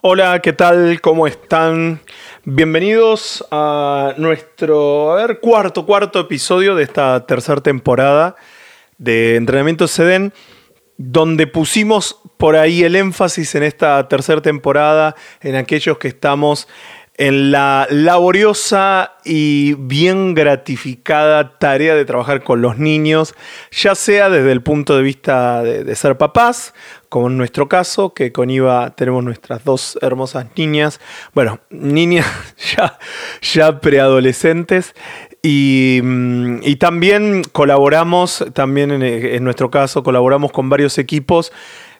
Hola, ¿qué tal? ¿Cómo están? Bienvenidos a nuestro, cuarto, cuarto episodio de esta tercera temporada de Entrenamiento Seden, donde pusimos por ahí el énfasis en esta tercera temporada en aquellos que estamos en la laboriosa y bien gratificada tarea de trabajar con los niños, ya sea desde el punto de vista de, ser papás, como en nuestro caso, que con Iva tenemos nuestras dos hermosas niñas, bueno, niñas ya, ya preadolescentes, y, mm, y, también colaboramos, también en, en nuestro caso, colaboramos con varios equipos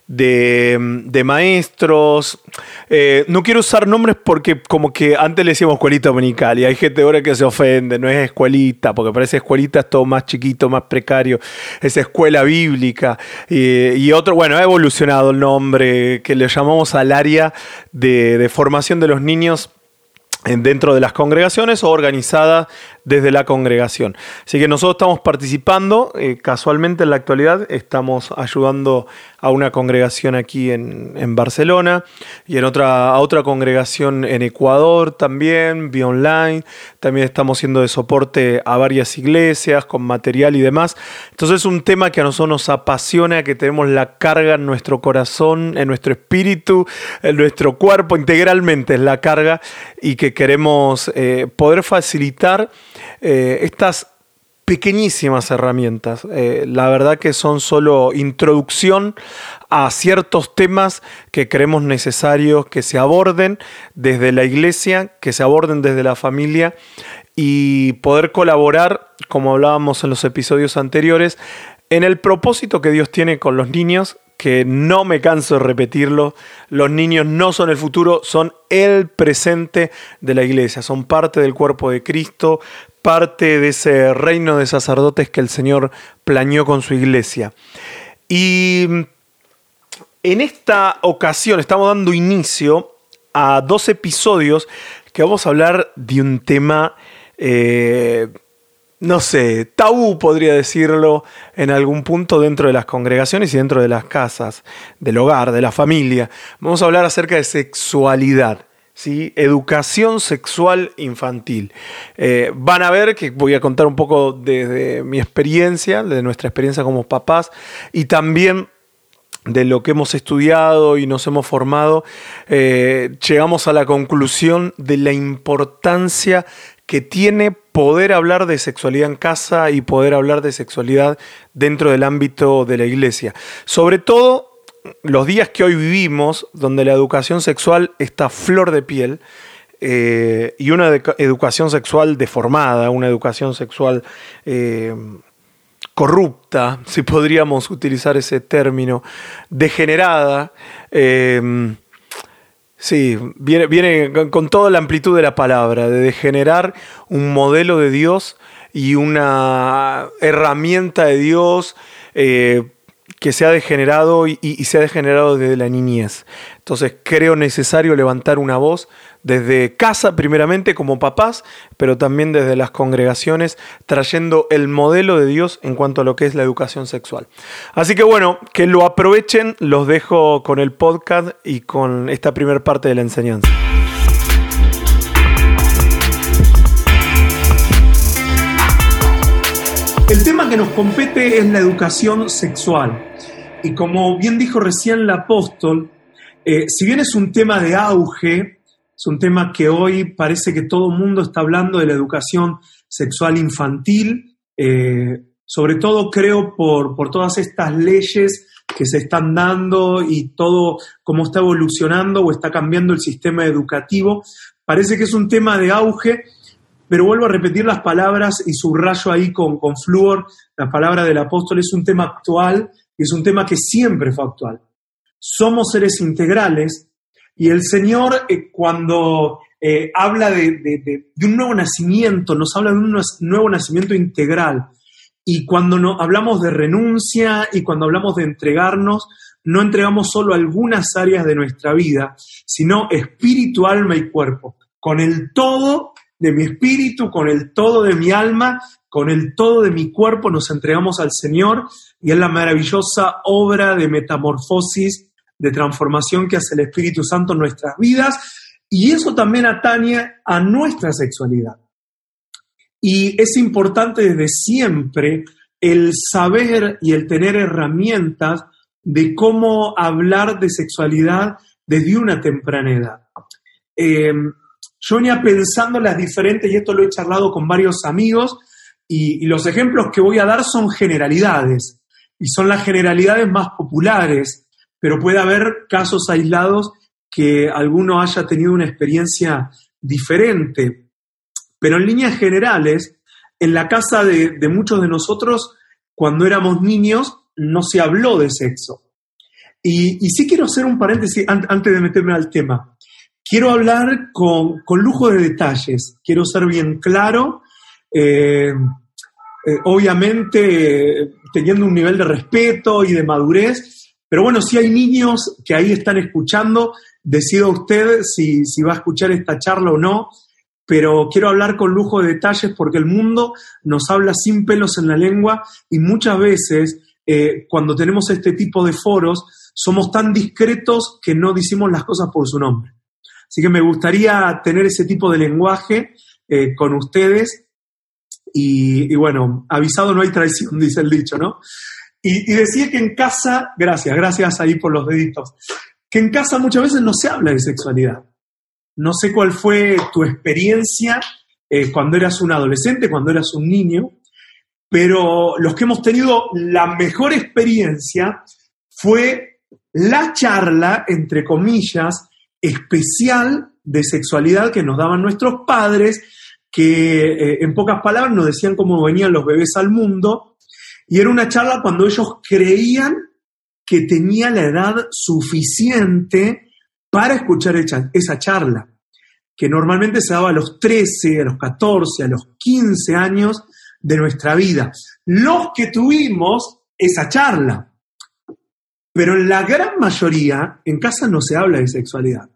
de, maestros. Eh, no quiero usar nombres porque como que antes le decíamos escuelita dominical y hay gente ahora que se ofende, no es escuelita, porque parece escuelita es todo más chiquito, más precario, es escuela bíblica. y otro, bueno, ha evolucionado el nombre que le llamamos al área de, de formación de los niños dentro de las congregaciones o organizada desde la congregación. Así que nosotros estamos participando, eh, casualmente en la actualidad estamos ayudando a una congregación aquí en, Barcelona y en otra, a otra congregación en Ecuador también, vía online. También estamos siendo de soporte a varias iglesias con material y demás. Entonces es un tema que a nosotros nos apasiona, que tenemos la carga en nuestro corazón, en nuestro espíritu, en nuestro cuerpo, integralmente es la carga y que queremos eh, poder facilitar eh, estas pequeñísimas herramientas. Eh, la verdad que son solo introducción a ciertos temas que creemos necesarios que se aborden desde la iglesia, que se aborden desde la familia y poder colaborar, como hablábamos en los episodios anteriores, en el propósito que Dios tiene con los niños, que no me canso de repetirlo, los niños no son el futuro, son el presente de la iglesia, son parte del cuerpo de Cristo, parte de ese reino de sacerdotes que el Señor planeó con su iglesia. Y en esta ocasión estamos dando inicio a dos episodios que vamos a hablar de un tema, eh, no sé, tabú podría decirlo en algún punto dentro de las congregaciones y dentro de las casas, del hogar, de la familia. Vamos a hablar acerca de sexualidad. ¿sí? educación sexual infantil. Eh, van a ver que voy a contar un poco de, mi experiencia, de nuestra experiencia como papás y también de lo que hemos estudiado y nos hemos formado, eh, llegamos a la conclusión de la importancia que tiene poder hablar de sexualidad en casa y poder hablar de sexualidad dentro del ámbito de la iglesia. Sobre todo los días que hoy vivimos, donde la educación sexual está flor de piel, eh, y una educación sexual deformada, una educación sexual eh, corrupta, si podríamos utilizar ese término, degenerada, eh, sí, viene, viene, con toda la amplitud de la palabra, de degenerar un modelo de Dios y una herramienta de Dios que se ha degenerado y, se ha degenerado desde la niñez. Entonces creo necesario levantar una voz desde casa primeramente como papás, pero también desde las congregaciones, trayendo el modelo de Dios en cuanto a lo que es la educación sexual. Así que bueno, que lo aprovechen, los dejo con el podcast y con esta primera parte de la enseñanza. El tema que nos compete es la educación sexual. Y como bien dijo recién el apóstol, eh, si bien es un tema de auge, es un tema que hoy parece que todo el mundo está hablando de la educación sexual infantil, eh, sobre todo creo por, por todas estas leyes que se están dando y todo cómo está evolucionando o está cambiando el sistema educativo, parece que es un tema de auge pero vuelvo a repetir las palabras y subrayo ahí con, con flúor, las palabras del apóstol, es un tema actual y es un tema que siempre fue actual. Somos seres integrales y el Señor eh, cuando eh, habla de, un nuevo nacimiento, nos habla de un nuevo nacimiento integral. Y cuando no, hablamos de renuncia y cuando hablamos de entregarnos, no entregamos solo algunas áreas de nuestra vida, sino espíritu, alma y cuerpo, con el todo de mi espíritu, con el todo de mi alma, con el todo de mi cuerpo nos entregamos al Señor y es la maravillosa obra de metamorfosis de transformación que hace el Espíritu Santo en nuestras vidas y eso también atañe a nuestra sexualidad. Y es importante desde siempre el saber y el tener herramientas de cómo hablar de sexualidad desde una temprana edad. Eh, venía pensando las diferentes, y esto lo he charlado con varios amigos, y, los ejemplos que voy a dar son generalidades, y son las generalidades más populares, pero puede haber casos aislados que alguno haya tenido una experiencia diferente. Pero en líneas generales, en la casa de, muchos de nosotros, cuando éramos niños, no se habló de sexo. Y, y sí quiero hacer un paréntesis antes de meterme al tema. Quiero hablar con, lujo de detalles, quiero ser bien claro, eh, eh, obviamente teniendo un nivel de respeto y de madurez, pero bueno, si hay niños que ahí están escuchando, decida usted si, va a escuchar esta charla o no, pero quiero hablar con lujo de detalles porque el mundo nos habla sin pelos en la lengua y muchas veces eh, cuando tenemos este tipo de foros somos tan discretos que no decimos las cosas por su nombre. Así que me gustaría tener ese tipo de lenguaje eh, con ustedes. Y, bueno, avisado no hay traición, dice el dicho, ¿no? Y, decía que en casa, gracias, gracias ahí por los deditos, que en casa muchas veces no se habla de sexualidad. No sé cuál fue tu experiencia eh, cuando eras un adolescente, cuando eras un niño, pero los que hemos tenido la mejor experiencia fue la charla, entre comillas, especial de sexualidad que nos daban nuestros padres, que eh, en pocas palabras nos decían cómo venían los bebés al mundo, y era una charla cuando ellos creían que tenía la edad suficiente para escuchar esa charla, que normalmente se daba a los 13, a los 14, a los 15 años de nuestra vida. Los que tuvimos esa charla, pero en la gran mayoría, en casa no se habla de sexualidad.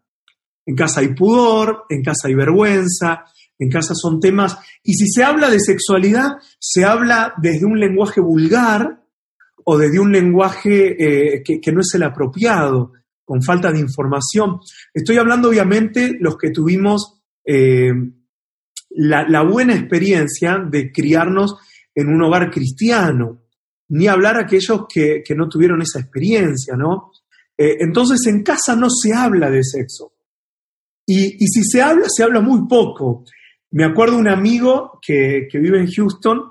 En casa hay pudor, en casa hay vergüenza, en casa son temas... Y si se habla de sexualidad, se habla desde un lenguaje vulgar o desde un lenguaje eh, que, no es el apropiado, con falta de información. Estoy hablando, obviamente, los que tuvimos eh, la, la buena experiencia de criarnos en un hogar cristiano, ni hablar a aquellos que, no tuvieron esa experiencia, ¿no? Eh, entonces en casa no se habla de sexo. Y, si se habla, se habla muy poco. Me acuerdo un amigo que, vive en Houston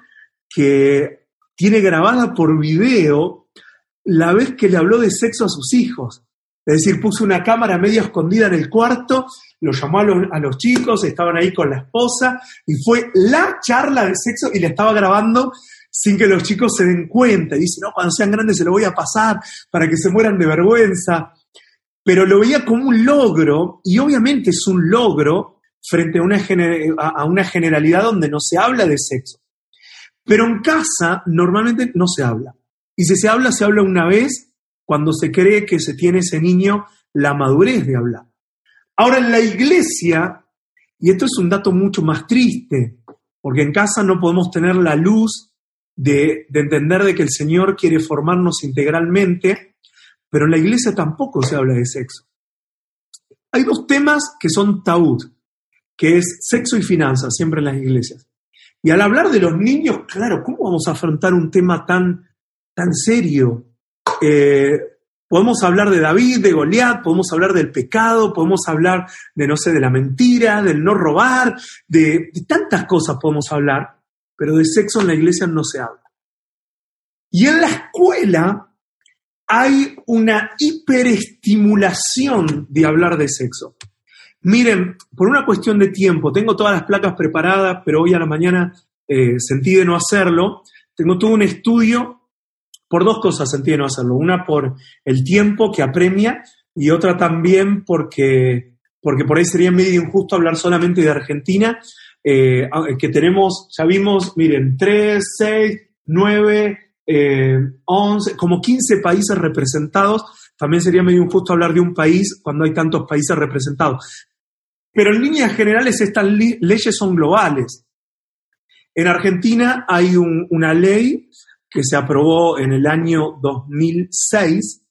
que tiene grabada por video la vez que le habló de sexo a sus hijos. Es decir, puso una cámara medio escondida en el cuarto, lo llamó a los, a los, chicos, estaban ahí con la esposa, y fue la charla de sexo y le estaba grabando sin que los chicos se den cuenta. Y dicen, no, cuando sean grandes se lo voy a pasar para que se mueran de vergüenza. Pero lo veía como un logro, y obviamente es un logro frente a una, a una generalidad donde no se habla de sexo. Pero en casa normalmente no se habla. Y si se habla, se habla una vez cuando se cree que se tiene ese niño la madurez de hablar. Ahora en la iglesia, y esto es un dato mucho más triste, porque en casa no podemos tener la luz de, entender de que el Señor quiere formarnos integralmente, pero en la iglesia tampoco se habla de sexo. Hay dos temas que son tabú, que es sexo y finanzas, siempre en las iglesias. Y al hablar de los niños, claro, ¿cómo vamos a afrontar un tema tan, tan serio? Eh, podemos hablar de David, de Goliat, podemos hablar del pecado, podemos hablar de, no sé, de la mentira, del no robar, de tantas cosas podemos hablar, pero de sexo en la iglesia no se habla. Y en la escuela hay una hiperestimulación de hablar de sexo. Miren, por una cuestión de tiempo, tengo todas las placas preparadas, pero hoy a la mañana eh, sentí de no hacerlo. Tengo todo un estudio, por dos cosas sentí de no hacerlo. Una por el tiempo que apremia y otra también porque, porque por ahí sería medio injusto hablar solamente de Argentina, eh, que tenemos, ya vimos, miren, 3, 6, 9, 11, como 15 países representados. También sería medio injusto hablar de un país cuando hay tantos países representados. Pero en líneas generales estas leyes son globales. En Argentina hay una ley que se aprobó en el año 2006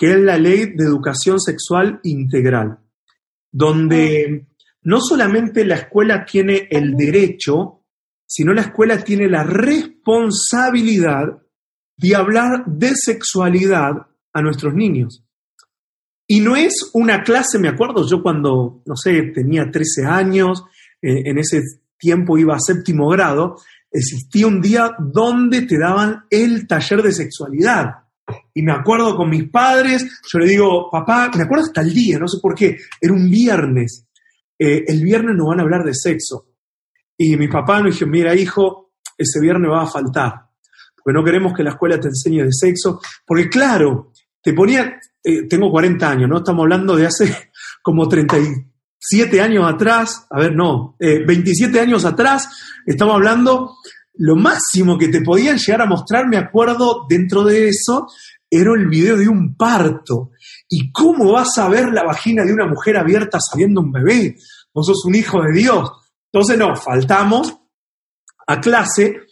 que es la ley de educación sexual integral, donde no solamente la escuela tiene el derecho, sino la escuela tiene la responsabilidad de hablar de sexualidad a nuestros niños. Y no es una clase, me acuerdo, yo cuando, no sé, tenía 13 años, eh, en ese tiempo iba a séptimo grado, existía un día donde te daban el taller de sexualidad. Y me acuerdo con mis padres, yo le digo, papá, me acuerdo hasta el día, no sé por qué, era un viernes. Eh, el viernes nos van a hablar de sexo. Y mi papá me dijo, mira hijo, ese viernes va a faltar, porque no queremos que la escuela te enseñe de sexo, porque claro, te ponían, eh, tengo 40 años, ¿no? Estamos hablando de hace como 37 años atrás, a ver, no, 27 eh, años atrás, estamos hablando, lo máximo que te podían llegar a mostrar, me acuerdo, dentro de eso, era el video de un parto. ¿Y cómo vas a ver la vagina de una mujer abierta sabiendo un bebé? Vos sos un hijo de Dios. Entonces, no, faltamos a clase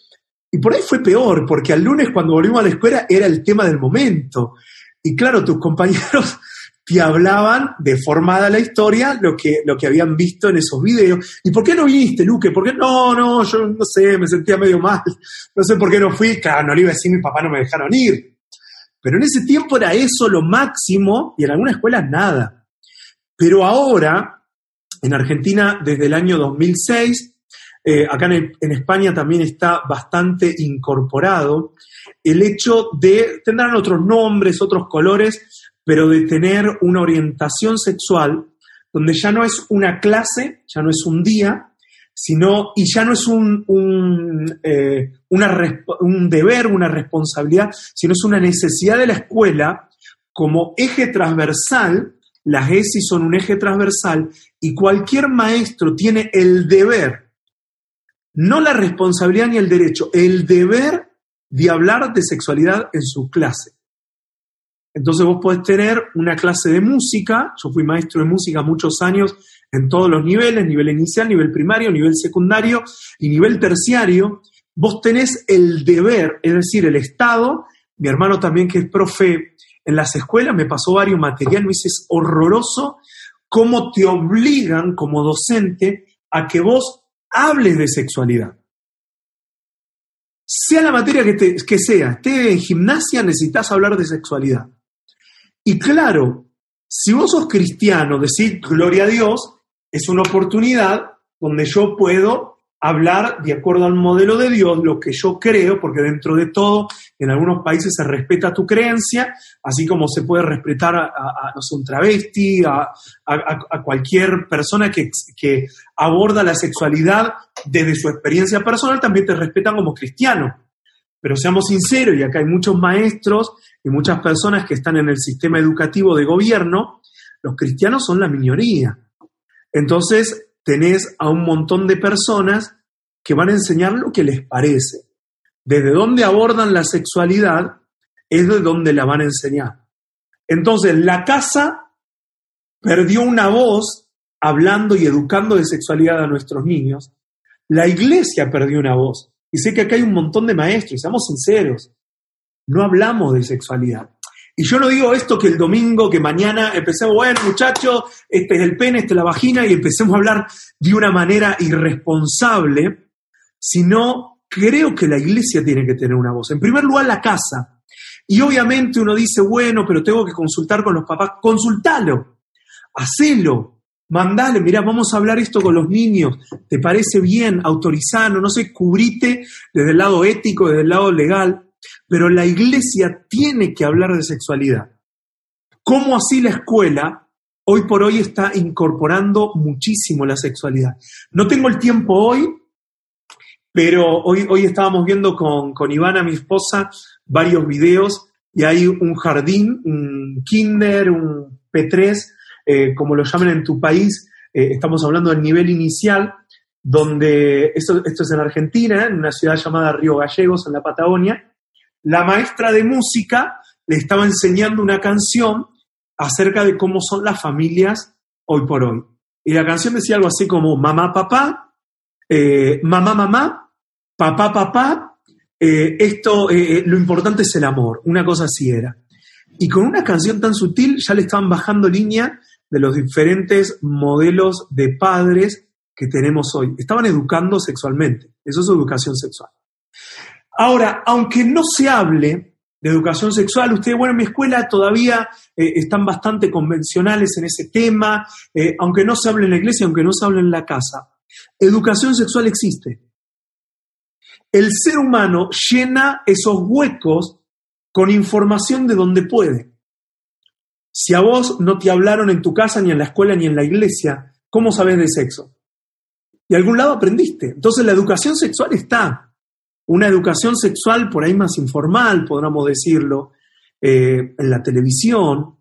y por ahí fue peor, porque al lunes cuando volvimos a la escuela era el tema del momento. Y claro, tus compañeros te hablaban de formada la historia lo que, lo que habían visto en esos videos. ¿Y por qué no viniste, Luque? ¿Por qué no? No, yo no sé, me sentía medio mal. No sé por qué no fui. Claro, no le iba a decir, mi papá no me dejaron ir. Pero en ese tiempo era eso lo máximo y en algunas escuelas nada. Pero ahora, en Argentina, desde el año 2006, eh, acá en, en, España también está bastante incorporado el hecho de, tendrán otros nombres, otros colores, pero de tener una orientación sexual donde ya no es una clase, ya no es un día, sino, y ya no es un, un, eh, un deber, una responsabilidad, sino es una necesidad de la escuela como eje transversal, las ESI son un eje transversal, y cualquier maestro tiene el deber, no la responsabilidad ni el derecho, el deber de hablar de sexualidad en su clase. Entonces vos podés tener una clase de música, yo fui maestro de música muchos años en todos los niveles, nivel inicial, nivel primario, nivel secundario y nivel terciario, vos tenés el deber, es decir, el Estado, mi hermano también que es profe en las escuelas, me pasó varios materiales, me dice, horroroso cómo te obligan como docente a que vos hables de sexualidad. Sea la materia que, que sea, esté en gimnasia, necesitas hablar de sexualidad. Y claro, si vos sos cristiano, decir gloria a Dios, es una oportunidad donde yo puedo hablar de acuerdo al modelo de Dios, lo que yo creo, porque dentro de todo, en algunos países se respeta tu creencia, así como se puede respetar a, un travesti, a, cualquier persona que, que, aborda la sexualidad desde su experiencia personal, también te respetan como cristiano. Pero seamos sinceros, y acá hay muchos maestros y muchas personas que están en el sistema educativo de gobierno, los cristianos son la minoría. Entonces, tenés a un montón de personas que van a enseñar lo que les parece. Desde dónde abordan la sexualidad es de donde la van a enseñar. Entonces, la casa perdió una voz hablando y educando de sexualidad a nuestros niños. La iglesia perdió una voz. Y sé que acá hay un montón de maestros, seamos sinceros, no hablamos de sexualidad. Y yo no digo esto que el domingo, que mañana empecemos, bueno muchachos, este es el pene, este es la vagina, y empecemos a hablar de una manera irresponsable, sino creo que la iglesia tiene que tener una voz. En primer lugar, la casa. Y obviamente uno dice, bueno, pero tengo que consultar con los papás. Consultalo, hacelo, Mandale, mira, vamos a hablar esto con los niños. ¿Te parece bien? Autorizano, no sé, cubrite desde el lado ético, desde el lado legal. Pero la iglesia tiene que hablar de sexualidad. ¿Cómo así la escuela hoy por hoy está incorporando muchísimo la sexualidad? No tengo el tiempo hoy, pero hoy, hoy estábamos viendo con, con Ivana, mi esposa, varios videos y hay un jardín, un kinder, un P3, eh, como lo llaman en tu país, eh, estamos hablando del nivel inicial, donde esto, esto es en Argentina, en una ciudad llamada Río Gallegos, en la Patagonia, la maestra de música le estaba enseñando una canción acerca de cómo son las familias hoy por hoy. Y la canción decía algo así como mamá, papá, eh, mamá, mamá, papá, papá, esto, lo importante es el amor, una cosa así era. Y con una canción tan sutil ya le estaban bajando línea de los diferentes modelos de padres que tenemos hoy. Estaban educando sexualmente. Eso es educación sexual. Ahora, aunque no se hable de educación sexual, ustedes, bueno, en mi escuela todavía eh, están bastante convencionales en ese tema, eh, aunque no se hable en la iglesia, aunque no se hable en la casa. Educación sexual existe. El ser humano llena esos huecos con información de donde puede. Si a vos no te hablaron en tu casa, ni en la escuela, ni en la iglesia, ¿cómo sabes de sexo? De algún lado aprendiste. Entonces la educación sexual está. Una educación sexual por ahí más informal, podríamos decirlo, eh, en la televisión,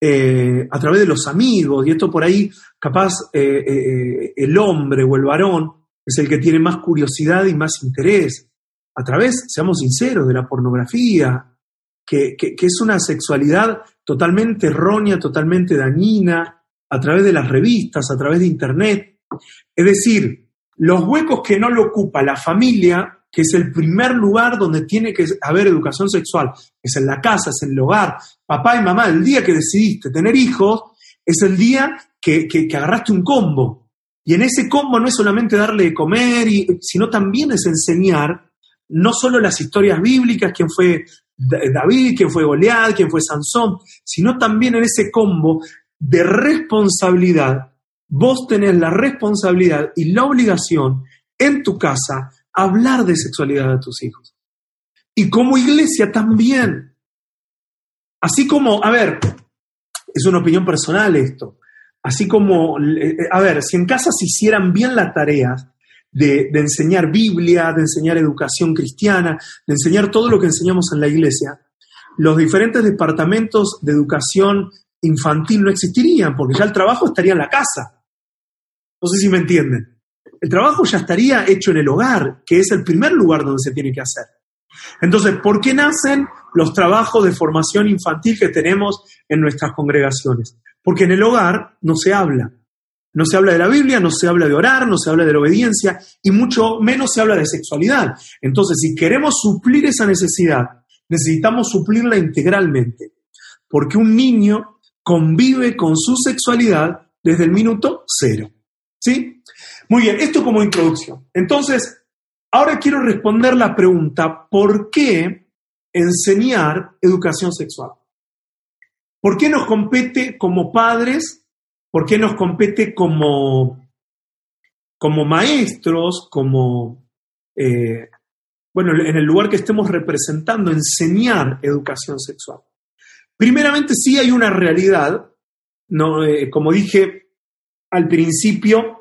eh, a través de los amigos, y esto por ahí capaz eh, el hombre o el varón es el que tiene más curiosidad y más interés. A través, seamos sinceros, de la pornografía, que, es una sexualidad totalmente errónea, totalmente dañina, a través de las revistas, a través de Internet. Es decir, los huecos que no lo ocupa la familia, que es el primer lugar donde tiene que haber educación sexual, es en la casa, es en el hogar, papá y mamá, el día que decidiste tener hijos, es el día que, que agarraste un combo, y en ese combo no es solamente darle de comer, sino también es enseñar no solo las historias bíblicas, quién fue David, quién fue Goliat, quién fue Sansón, sino también en ese combo de responsabilidad. Vos tenés la responsabilidad y la obligación en tu casa hablar de sexualidad de tus hijos. Y como iglesia también. Así como, a ver, es una opinión personal esto, Así como, eh, a ver, si en casa se hicieran bien las tareas de, enseñar Biblia, de enseñar educación cristiana, de enseñar todo lo que enseñamos en la iglesia, los diferentes departamentos de educación infantil no existirían, porque ya el trabajo estaría en la casa. No sé si me entienden. El trabajo ya estaría hecho en el hogar, que es el primer lugar donde se tiene que hacer. Entonces, ¿por qué nacen los trabajos de formación infantil que tenemos en nuestras congregaciones? Porque en el hogar no se habla. No se habla de la Biblia, no se habla de orar, no se habla de la obediencia y mucho menos se habla de sexualidad. Entonces, si queremos suplir esa necesidad, necesitamos suplirla integralmente. Porque un niño convive con su sexualidad desde el minuto cero. ¿Sí? Muy bien, esto como introducción. Entonces, ahora quiero responder la pregunta, ¿por qué enseñar educación sexual? ¿Por qué nos compete como padres? ¿Por qué nos compete como, como maestros, como, eh, bueno, en el lugar que estemos representando, enseñar educación sexual? Primeramente, sí hay una realidad, ¿no? Eh, como dije al principio,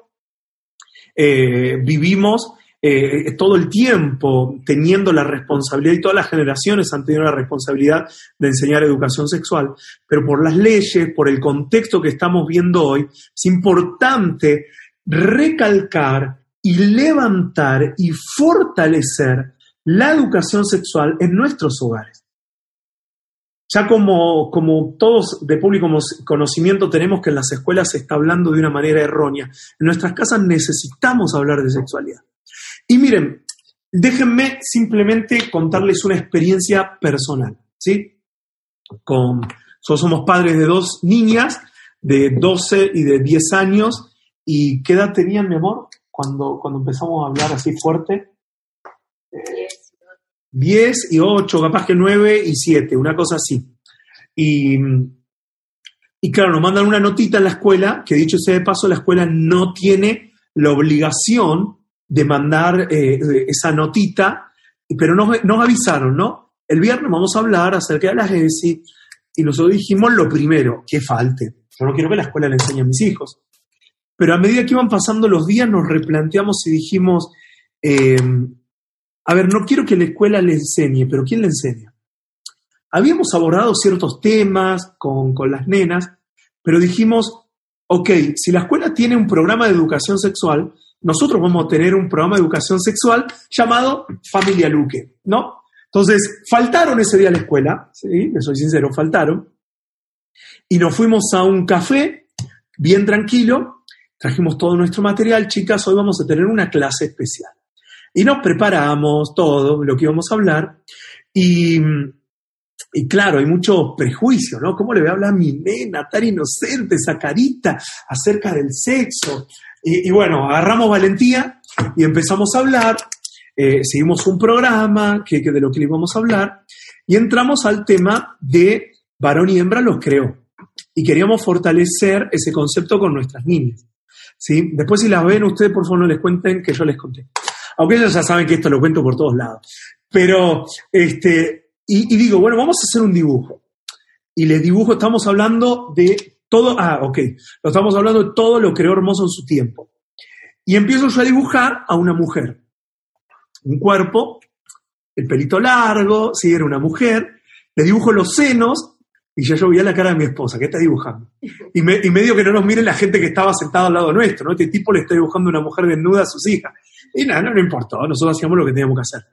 eh, vivimos eh, todo el tiempo teniendo la responsabilidad y todas las generaciones han tenido la responsabilidad de enseñar educación sexual, pero por las leyes, por el contexto que estamos viendo hoy, es importante recalcar y levantar y fortalecer la educación sexual en nuestros hogares. Ya como, como todos de público conocimiento tenemos que en las escuelas se está hablando de una manera errónea, en nuestras casas necesitamos hablar de sexualidad. Y miren, déjenme simplemente contarles una experiencia personal, ¿sí? Con, somos padres de dos niñas de 12 y de 10 años. ¿Y qué edad tenían, mi amor, cuando, cuando empezamos a hablar así fuerte? 10 y 8, capaz que 9 y 7, una cosa así. Y, y claro, nos mandan una notita en la escuela, que dicho sea de paso, la escuela no tiene la obligación de mandar eh, esa notita, pero nos, avisaron, ¿no? El viernes vamos a hablar acerca de las ESI y nosotros dijimos lo primero, que falte. Yo no quiero que la escuela le enseñe a mis hijos. Pero a medida que iban pasando los días nos replanteamos y dijimos, eh, a ver, no quiero que la escuela le enseñe, pero ¿quién le enseña? Habíamos abordado ciertos temas con, con las nenas, pero dijimos, ok, si la escuela tiene un programa de educación sexual, nosotros vamos a tener un programa de educación sexual llamado Familia Luque, ¿no? Entonces, faltaron ese día a la escuela, ¿sí? Le soy sincero, faltaron. Y nos fuimos a un café, bien tranquilo, trajimos todo nuestro material, chicas, hoy vamos a tener una clase especial. Y nos preparamos todo lo que íbamos a hablar. Y, y claro, hay mucho prejuicio, ¿no? ¿Cómo le voy a hablar a mi nena tan inocente, esa carita, acerca del sexo? Y, bueno, agarramos valentía y empezamos a hablar, eh, seguimos un programa que, que de lo que le íbamos a hablar, y entramos al tema de varón y hembra los creó. Y queríamos fortalecer ese concepto con nuestras niñas. ¿sí? Después si las ven ustedes, por favor, no les cuenten que yo les conté. Aunque ellos ya saben que esto lo cuento por todos lados. Pero, este, y, digo, bueno, vamos a hacer un dibujo. Y les dibujo, estamos hablando de todo, ah, ok, lo estamos hablando de todo lo creó hermoso en su tiempo. Y empiezo yo a dibujar a una mujer. Un cuerpo, el pelito largo, si era una mujer, le dibujo los senos y ya yo veía la cara de mi esposa, ¿qué está dibujando? Y, me, y medio que no nos miren la gente que estaba sentada al lado nuestro. Este tipo le está dibujando una mujer desnuda a sus hijas. Y nada, no, no importó, nosotros hacíamos lo que teníamos que hacer.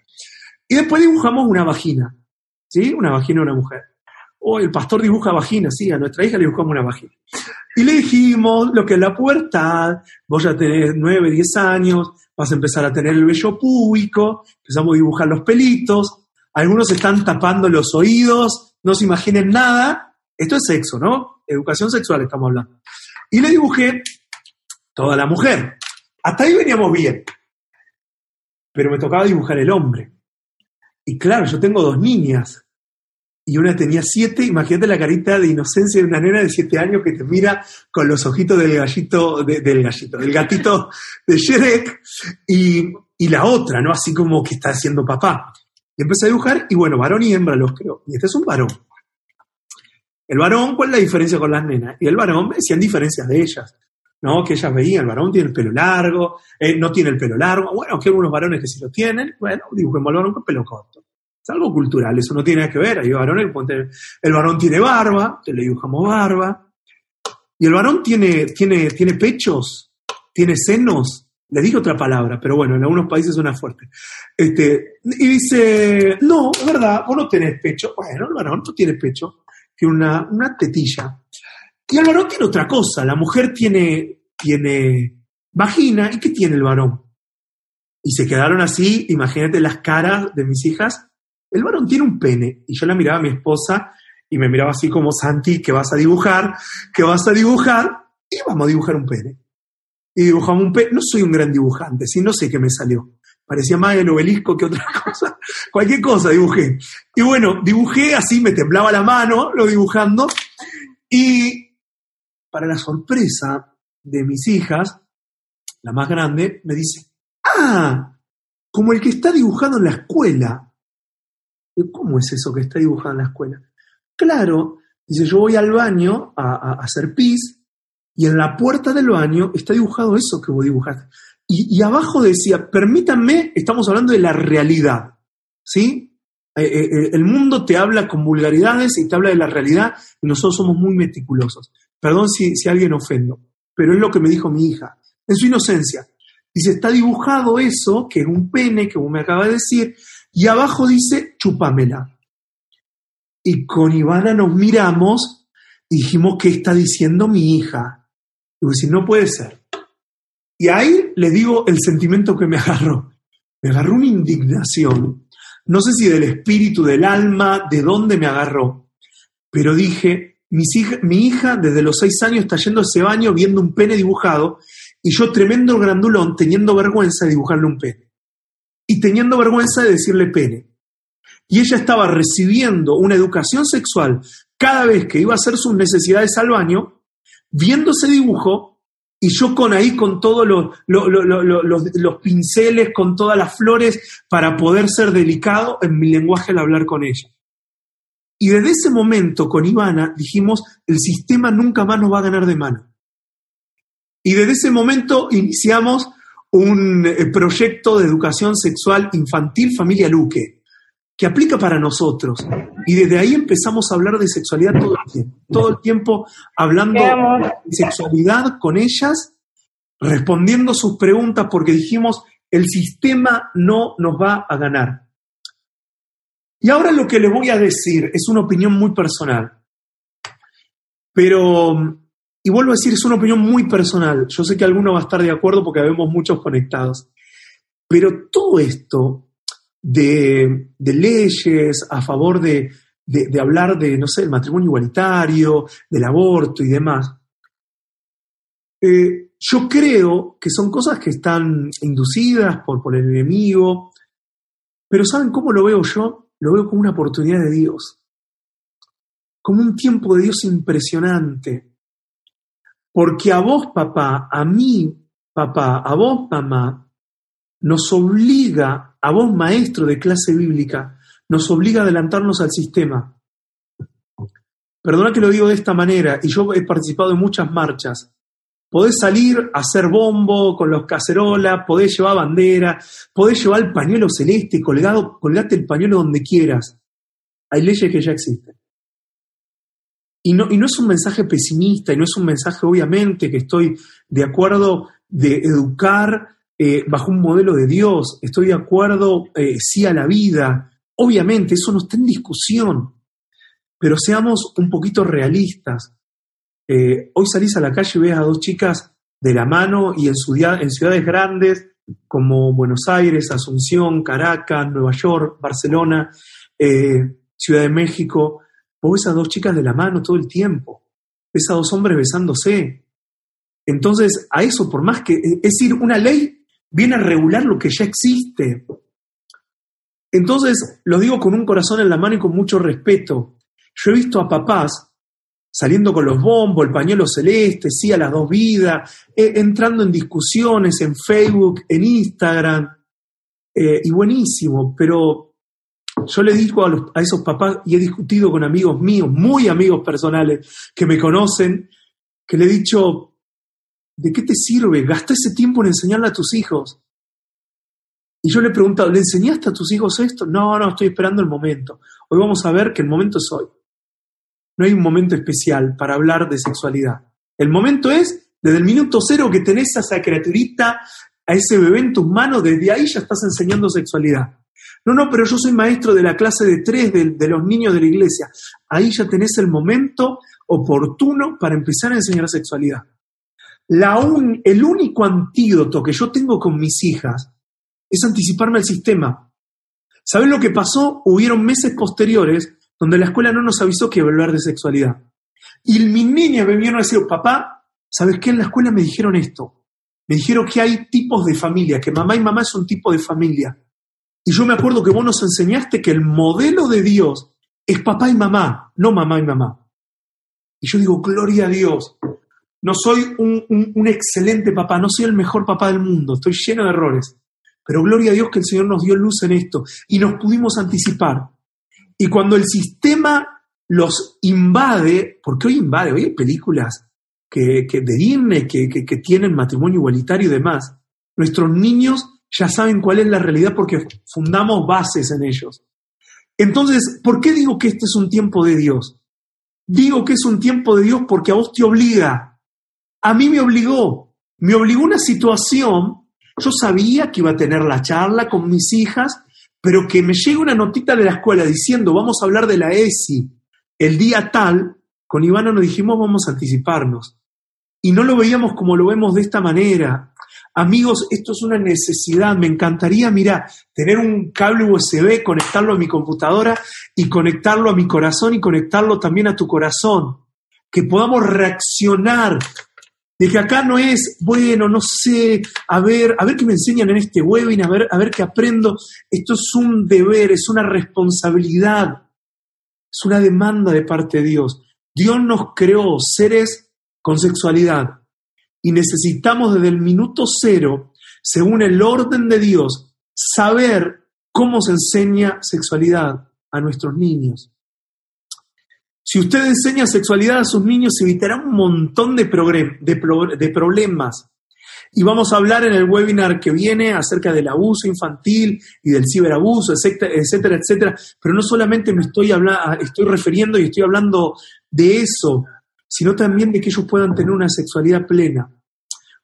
Y después dibujamos una vagina, ¿sí? Una vagina de una mujer. O el pastor dibuja vagina, sí, a nuestra hija le dibujamos una vagina. Y le dijimos lo que es la pubertad, vos ya tenés 9, 10 años, vas a empezar a tener el vello público, empezamos a dibujar los pelitos, algunos están tapando los oídos, no se imaginen nada. Esto es sexo, ¿no? Educación sexual estamos hablando. Y le dibujé toda la mujer. Hasta ahí veníamos bien. Pero me tocaba dibujar el hombre. Y claro, yo tengo dos niñas. Y una tenía siete, imagínate la carita de inocencia de una nena de siete años que te mira con los ojitos del gallito, del gallito, del gatito de Shrek, y, y la otra, ¿no? Así como que está haciendo papá. Y empecé a dibujar y bueno, varón y hembra los creo. Y este es un varón. El varón, ¿cuál es la diferencia con las nenas? Y el varón, me decían diferencias de ellas, ¿no? Que ellas veían, el varón tiene el pelo largo, eh, no tiene el pelo largo, bueno, que hay algunos varones que sí lo tienen, bueno, dibujemos al varón con pelo corto. Es algo cultural, eso no tiene nada que ver. Hay varones, el varón tiene barba, le dibujamos barba. Y el varón tiene, tiene, tiene pechos, tiene senos, le dije otra palabra, pero bueno, en algunos países suena fuerte. Este, y dice, no, es verdad, vos no tenés pecho. Bueno, el varón no tiene pecho, tiene una, una tetilla. Y el varón tiene otra cosa, la mujer tiene, tiene vagina, ¿y qué tiene el varón? Y se quedaron así, imagínate las caras de mis hijas. El varón tiene un pene. Y yo la miraba a mi esposa y me miraba así como Santi, que vas a dibujar, que vas a dibujar, y vamos a dibujar un pene y dibujamos un pez. No soy un gran dibujante, sí, no sé qué me salió. Parecía más el obelisco que otra cosa. Cualquier cosa dibujé. Y bueno, dibujé así, me temblaba la mano, lo dibujando. Y para la sorpresa de mis hijas, la más grande, me dice, ah, como el que está dibujando en la escuela. ¿Cómo es eso que está dibujando en la escuela? Claro, dice, yo voy al baño a, hacer pis y en la puerta del baño está dibujado eso que vos dibujaste. Y, abajo decía, permítanme, estamos hablando de la realidad, ¿sí? Eh, eh, eh, el mundo te habla con vulgaridades y te habla de la realidad y nosotros somos muy meticulosos. Perdón si, si alguien ofendo, pero es lo que me dijo mi hija, en su inocencia. Dice, está dibujado eso, que es un pene, que me acabas de decir, y abajo dice, chúpamela. Y con Ivana nos miramos y dijimos, ¿qué está diciendo mi hija? Y decir, no puede ser. Y ahí le digo el sentimiento que me agarró. Me agarró una indignación. No sé si del espíritu, del alma, de dónde me agarró. Pero dije, mi hija desde los seis años está yendo a ese baño viendo un pene dibujado y yo tremendo grandulón teniendo vergüenza de dibujarle un pene. Y teniendo vergüenza de decirle pene. Y ella estaba recibiendo una educación sexual cada vez que iba a hacer sus necesidades al baño viendo ese dibujo y yo con ahí, con todos los, los, pinceles, con todas las flores, para poder ser delicado en mi lenguaje al hablar con ella. Y desde ese momento con Ivana dijimos, el sistema nunca más nos va a ganar de mano. Y desde ese momento iniciamos un eh, proyecto de educación sexual infantil Familia Luque, que aplica para nosotros. Y desde ahí empezamos a hablar de sexualidad todo el tiempo. Todo el tiempo hablando de sexualidad con ellas, respondiendo sus preguntas porque dijimos, el sistema no nos va a ganar. Y ahora lo que les voy a decir es una opinión muy personal. Pero, y vuelvo a decir, es una opinión muy personal. Yo sé que alguno va a estar de acuerdo porque vemos muchos conectados. Pero todo esto de, leyes a favor de, de, hablar de, no sé, el matrimonio igualitario, del aborto y demás. Eh, yo creo que son cosas que están inducidas por el enemigo, pero ¿saben cómo lo veo yo? Lo veo como una oportunidad de Dios, como un tiempo de Dios impresionante. Porque a vos, papá, a mí, papá, a vos, mamá, nos obliga, a vos, maestro de clase bíblica, nos obliga a adelantarnos al sistema. Perdona que lo digo de esta manera, y yo he participado en muchas marchas. Podés salir a hacer bombo con los cacerolas, podés llevar bandera, podés llevar el pañuelo celeste colgado, colgate el pañuelo donde quieras. Hay leyes que ya existen. Y no, y no es un mensaje pesimista, y no es un mensaje, obviamente, que estoy de acuerdo de educar eh, bajo un modelo de Dios, estoy de acuerdo eh, sí a la vida. Obviamente, eso no está en discusión. Pero seamos un poquito realistas. Eh, hoy salís a la calle y ves a dos chicas de la mano y en, en ciudades grandes como Buenos Aires, Asunción, Caracas, Nueva York, Barcelona, eh, Ciudad de México, vos ves a dos chicas de la mano todo el tiempo, ves a dos hombres besándose. Entonces, a eso, por más que, es decir, una ley viene a regular lo que ya existe. Entonces, lo digo con un corazón en la mano y con mucho respeto. Yo he visto a papás saliendo con los bombos, el pañuelo celeste, sí a las dos vidas, eh, entrando en discusiones en Facebook, en Instagram, eh, y buenísimo, pero yo le digo a, a, esos papás, y he discutido con amigos míos, muy amigos personales, que me conocen, que le he dicho, ¿de qué te sirve? Gasta ese tiempo en enseñarle a tus hijos. Y yo le he preguntado, ¿le enseñaste a tus hijos esto? No, no, estoy esperando el momento. Hoy vamos a ver que el momento es hoy. No hay un momento especial para hablar de sexualidad. El momento es desde el minuto cero que tenés a esa criaturita, a ese bebé en tus manos, desde ahí ya estás enseñando sexualidad. No, no, pero yo soy maestro de la clase de tres de, los niños de la iglesia. Ahí ya tenés el momento oportuno para empezar a enseñar sexualidad. La el único antídoto que yo tengo con mis hijas es anticiparme al sistema. ¿Saben lo que pasó? Hubieron meses posteriores donde la escuela no nos avisó que iba a hablar de sexualidad. Y mis niñas me vieron y decir, papá, ¿sabes qué? En la escuela me dijeron esto. Me dijeron que hay tipos de familia, que mamá y mamá es un tipo de familia. Y yo me acuerdo que vos nos enseñaste que el modelo de Dios es papá y mamá, no mamá y mamá. Y yo digo, gloria a Dios. No soy un excelente papá, no soy el mejor papá del mundo, estoy lleno de errores. Pero gloria a Dios que el Señor nos dio luz en esto y nos pudimos anticipar. Y cuando el sistema los invade, porque hoy invade, hoy hay películas que, de Disney que, que, tienen matrimonio igualitario y demás, nuestros niños ya saben cuál es la realidad porque fundamos bases en ellos. Entonces, ¿por qué digo que este es un tiempo de Dios? Digo que es un tiempo de Dios porque a vos te obliga. A mí me obligó. Me obligó una situación. Yo sabía que iba a tener la charla con mis hijas pero que me llegue una notita de la escuela diciendo vamos a hablar de la ESI el día tal, con Ivana nos dijimos vamos a anticiparnos. Y no lo veíamos como lo vemos de esta manera. Amigos, esto es una necesidad. Me encantaría, mira, tener un cable USB, conectarlo a mi computadora y conectarlo a mi corazón y conectarlo también a tu corazón. Que podamos reaccionar de que acá no es, bueno, no sé, a ver, a ver qué me enseñan en este webinar, a ver, a ver qué aprendo. Esto es un deber, es una responsabilidad, es una demanda de parte de Dios. Dios nos creó seres con sexualidad y necesitamos desde el minuto cero, según el orden de Dios, saber cómo se enseña sexualidad a nuestros niños. Si usted enseña sexualidad a sus niños, evitará un montón de, de, problemas. Y vamos a hablar en el webinar que viene acerca del abuso infantil y del ciberabuso, etcétera, etcétera, etcétera. Pero no solamente me estoy, estoy refiriendo y estoy hablando de eso, sino también de que ellos puedan tener una sexualidad plena.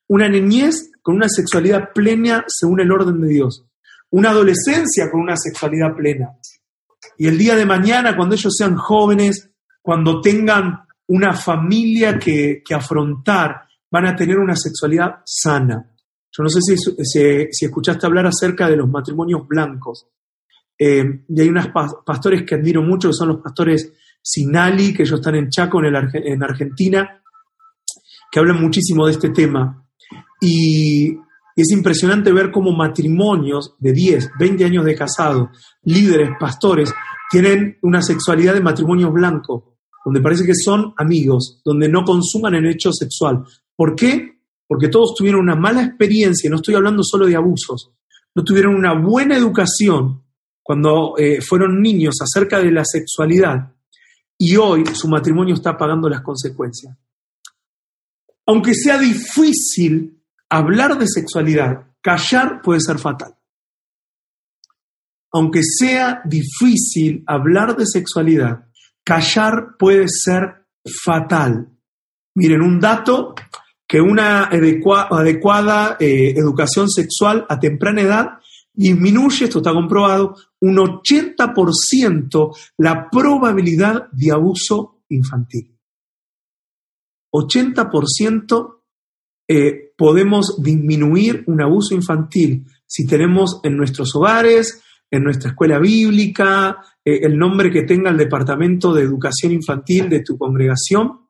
Una niñez con una sexualidad plena según el orden de Dios. Una adolescencia con una sexualidad plena. Y el día de mañana, cuando ellos sean jóvenes, cuando tengan una familia que, afrontar, van a tener una sexualidad sana. Yo no sé si, si, escuchaste hablar acerca de los matrimonios blancos. eh, y hay unos pastores que admiro mucho, que son los pastores Sinali, que ellos están en Chaco, en, en Argentina, que hablan muchísimo de este tema. Y es impresionante ver cómo matrimonios de 10, 20 años de casado, líderes, pastores, tienen una sexualidad de matrimonio blanco, donde parece que son amigos, donde no consuman el hecho sexual. ¿Por qué? Porque todos tuvieron una mala experiencia, no estoy hablando solo de abusos, no tuvieron una buena educación cuando eh, fueron niños acerca de la sexualidad y hoy su matrimonio está pagando las consecuencias. Aunque sea difícil hablar de sexualidad, callar puede ser fatal. Aunque sea difícil hablar de sexualidad, callar puede ser fatal. Miren, un dato que una adecuada eh, educación sexual a temprana edad disminuye, esto está comprobado, un 80% la probabilidad de abuso infantil. 80% eh, podemos disminuir un abuso infantil si tenemos en nuestros hogares, en nuestra escuela bíblica, eh, el nombre que tenga el Departamento de Educación Infantil de tu congregación,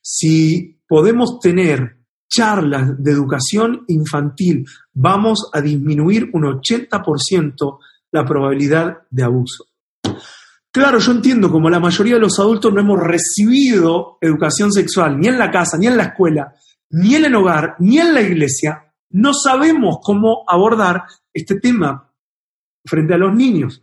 si podemos tener charlas de educación infantil, vamos a disminuir un 80% la probabilidad de abuso. Claro, yo entiendo, como la mayoría de los adultos no hemos recibido educación sexual ni en la casa, ni en la escuela, ni en el hogar, ni en la iglesia, no sabemos cómo abordar este tema frente a los niños.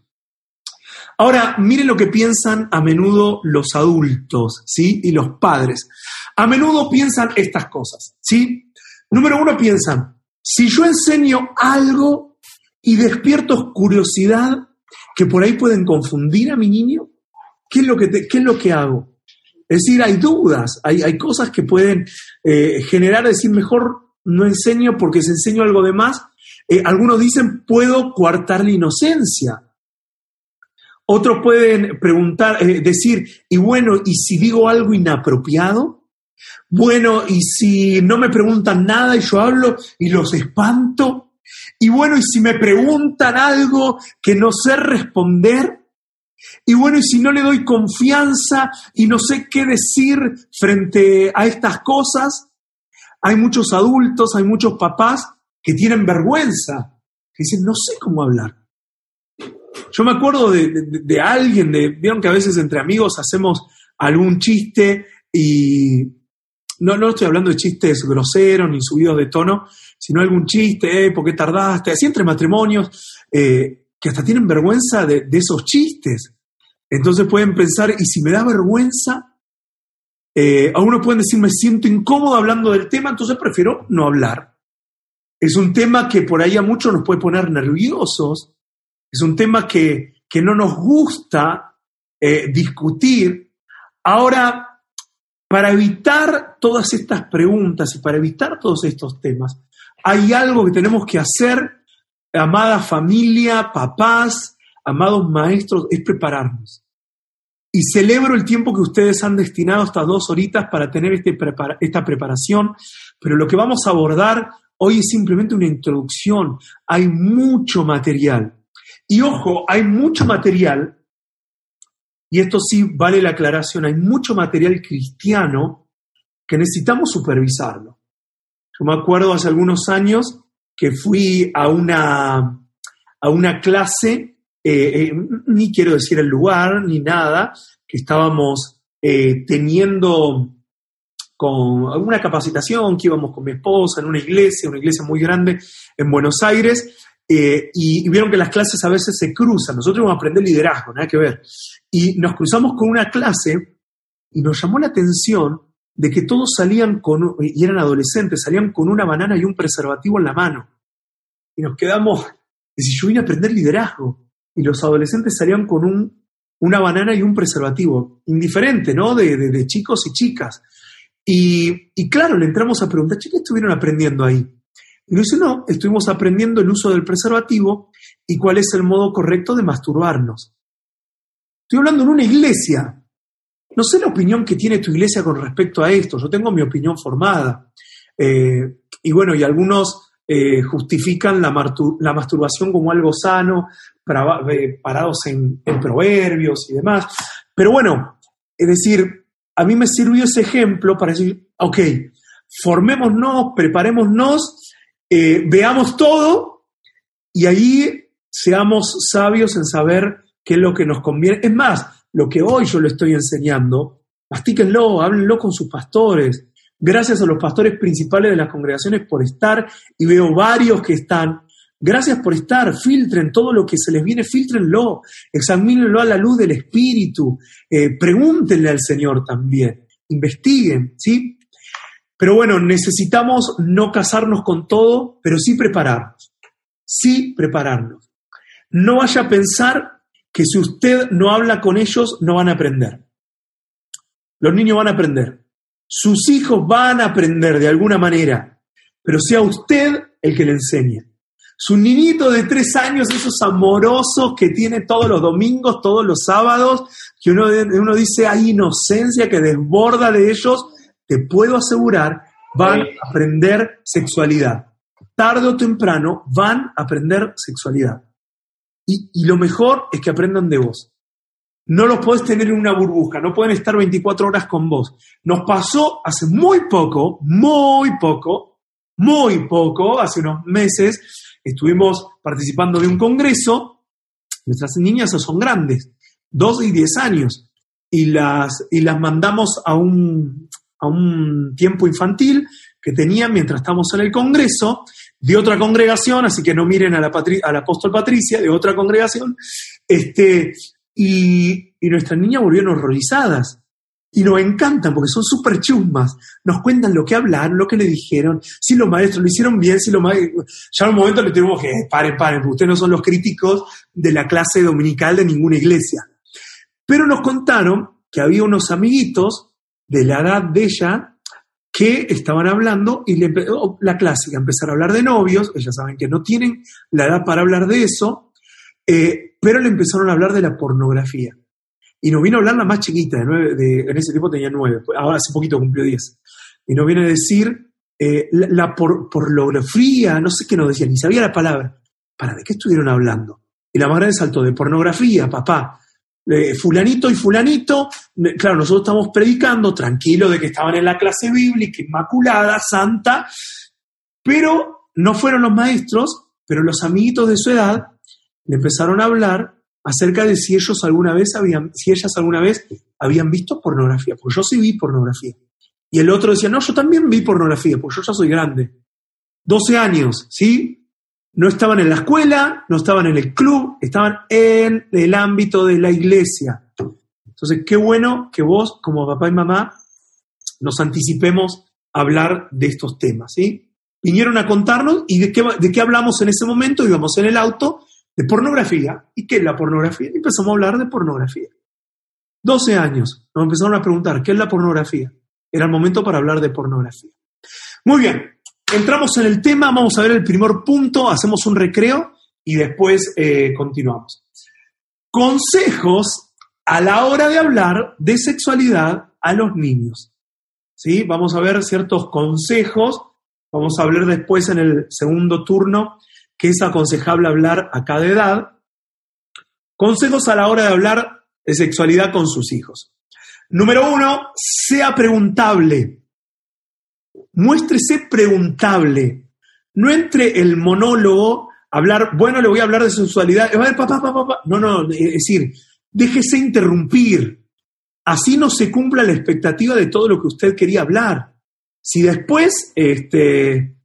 Ahora, miren lo que piensan a menudo los adultos, ¿sí? Y los padres. A menudo piensan estas cosas, ¿sí? Número uno, piensan, si yo enseño algo y despierto curiosidad que por ahí pueden confundir a mi niño, ¿qué es lo que, qué es lo que hago? Es decir, hay dudas, hay, hay cosas que pueden eh, generar, decir, mejor no enseño porque si enseño algo de más, eh, algunos dicen, puedo coartar la inocencia. Otros pueden preguntar, eh, decir, y bueno, ¿y si digo algo inapropiado? Bueno, ¿y si no me preguntan nada y yo hablo y los espanto? Y bueno, ¿y si me preguntan algo que no sé responder? Y bueno, ¿y si no le doy confianza y no sé qué decir frente a estas cosas? Hay muchos adultos, hay muchos papás que tienen vergüenza, que dicen, no sé cómo hablar. Yo me acuerdo de, alguien, de, vieron que a veces entre amigos hacemos algún chiste y no, no estoy hablando de chistes groseros ni subidos de tono, sino algún chiste, eh, ¿por qué tardaste? Así entre matrimonios, eh, que hasta tienen vergüenza de, esos chistes. Entonces pueden pensar, ¿y si me da vergüenza? Eh, a uno pueden decir, me siento incómodo hablando del tema, entonces prefiero no hablar. Es un tema que por ahí a muchos nos puede poner nerviosos, es un tema que, no nos gusta eh, discutir. Ahora, para evitar todas estas preguntas y para evitar todos estos temas, hay algo que tenemos que hacer, amada familia, papás, amados maestros, es prepararnos. Y celebro el tiempo que ustedes han destinado estas dos horitas para tener este esta preparación, pero lo que vamos a abordar hoy es simplemente una introducción. Hay mucho material. Y ojo, hay mucho material, y esto sí vale la aclaración, hay mucho material cristiano que necesitamos supervisarlo. Yo me acuerdo hace algunos años que fui a una, a una clase, eh, eh, ni quiero decir el lugar ni nada, que estábamos eh, teniendo con alguna capacitación, que íbamos con mi esposa en una iglesia, una iglesia muy grande en Buenos Aires, eh, y, vieron que las clases a veces se cruzan. Nosotros vamos a aprender liderazgo, nada que ver. Y nos cruzamos con una clase y nos llamó la atención de que todos salían con, y eran adolescentes, salían con una banana y un preservativo en la mano. Y nos quedamos, y si yo vine a aprender liderazgo, y los adolescentes salían con un, una banana y un preservativo, indiferente, ¿no? De, de, chicos y chicas. Y, claro, le entramos a preguntar, ¿qué estuvieron aprendiendo ahí? Y dice, no, estuvimos aprendiendo el uso del preservativo y cuál es el modo correcto de masturbarnos. Estoy hablando en una iglesia. No sé la opinión que tiene tu iglesia con respecto a esto. Yo tengo mi opinión formada. Eh, y bueno, y algunos eh, justifican la, masturbación como algo sano, eh, parados en proverbios y demás. Pero bueno, es decir, a mí me sirvió ese ejemplo para decir, ok, formémonos, preparémonos, eh, veamos todo y ahí seamos sabios en saber qué es lo que nos conviene. Es más, lo que hoy yo le estoy enseñando, mastíquenlo, háblenlo con sus pastores. Gracias a los pastores principales de las congregaciones por estar, y veo varios que están. Gracias por estar, filtren todo lo que se les viene, filtrenlo, examínenlo a la luz del Espíritu, eh, pregúntenle al Señor también, investiguen, ¿sí? Pero bueno, necesitamos no casarnos con todo, pero sí prepararnos, sí prepararnos. No vaya a pensar que si usted no habla con ellos, no van a aprender. Los niños van a aprender. Sus hijos van a aprender de alguna manera, pero sea usted el que le enseñe. Su niñito de tres años, esos amorosos que tiene todos los domingos, todos los sábados, que uno, uno dice hay inocencia que desborda de ellos, te puedo asegurar, van a aprender sexualidad. Tarde o temprano van a aprender sexualidad. Y, y, lo mejor es que aprendan de vos. No los podés tener en una burbuja, no pueden estar 24 horas con vos. Nos pasó hace muy poco, muy poco, muy poco, hace unos meses, estuvimos participando de un congreso, nuestras niñas son grandes, 2 y 10 años, y las, y las mandamos a un, a un tiempo infantil que tenían mientras estamos en el congreso, de otra congregación, así que no miren a la, a la apóstol Patricia, de otra congregación, este, y, y nuestras niñas volvieron horrorizadas. Y nos encantan porque son súper chusmas. Nos cuentan lo que hablaron, lo que le dijeron, si los maestros lo hicieron bien, si los maestros... Ya en un momento le tenemos que, paren, paren, ustedes no son los críticos de la clase dominical de ninguna iglesia. Pero nos contaron que había unos amiguitos de la edad de ella que estaban hablando y le, oh, la clásica, empezar a hablar de novios, ellas saben que no tienen la edad para hablar de eso, eh, pero le empezaron a hablar de la pornografía. Y nos vino a hablar la más chiquita, de nueve, en ese tiempo tenía nueve, ahora hace poquito cumplió diez. Y nos viene a decir eh, la, pornografía, no sé qué nos decía, ni sabía la palabra. ¿Para de qué estuvieron hablando? Y la más grande saltó de pornografía, papá. fulanito y fulanito, claro, nosotros estamos predicando, tranquilo de que estaban en la clase bíblica, inmaculada, santa, pero no fueron los maestros, pero los amiguitos de su edad le empezaron a hablar acerca de si ellos alguna vez habían, si ellas alguna vez habían visto pornografía, porque yo sí vi pornografía. Y el otro decía, no, yo también vi pornografía, porque yo ya soy grande. 12 años, ¿sí? No estaban en la escuela, no estaban en el club, estaban en el ámbito de la iglesia. Entonces, qué bueno que vos, como papá y mamá, nos anticipemos a hablar de estos temas, ¿sí? Vinieron a contarnos y de qué, de qué hablamos en ese momento, íbamos en el auto de pornografía. ¿Y qué es la pornografía? Empezamos a hablar de pornografía. 12 años, nos empezaron a preguntar, ¿qué es la pornografía? Era el momento para hablar de pornografía. Muy bien, entramos en el tema, vamos a ver el primer punto, hacemos un recreo y después eh, continuamos. Consejos a la hora de hablar de sexualidad a los niños. ¿Sí? Vamos a ver ciertos consejos, vamos a hablar después en el segundo turno que es aconsejable hablar a cada edad. Consejos a la hora de hablar de sexualidad con sus hijos. Número uno, sea preguntable. Muéstrese preguntable. No entre el monólogo hablar, bueno, le voy a hablar de sexualidad. A ver, papá, papá, papá. No, no, es decir, déjese interrumpir. Así no se cumpla la expectativa de todo lo que usted quería hablar. Si después este,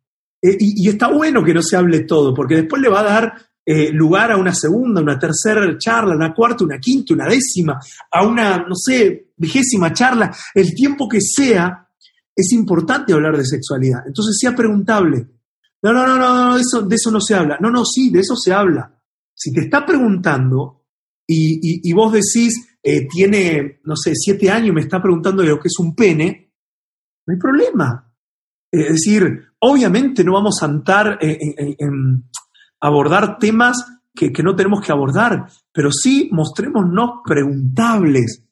eh, y, está bueno que no se hable todo, porque después le va a dar eh, lugar a una segunda, una tercera charla, una cuarta, una quinta, una décima, a una, no sé, vigésima charla, el tiempo que sea, es importante hablar de sexualidad. Entonces sea preguntable. No, no, no, no, no eso, de eso no se habla. No, no, sí, de eso se habla. Si te está preguntando y, vos decís, eh, tiene, no sé, siete años y me está preguntando de lo que es un pene, no hay problema. Es decir, obviamente no vamos a andar en, abordar temas que, no tenemos que abordar, pero sí mostrémonos preguntables.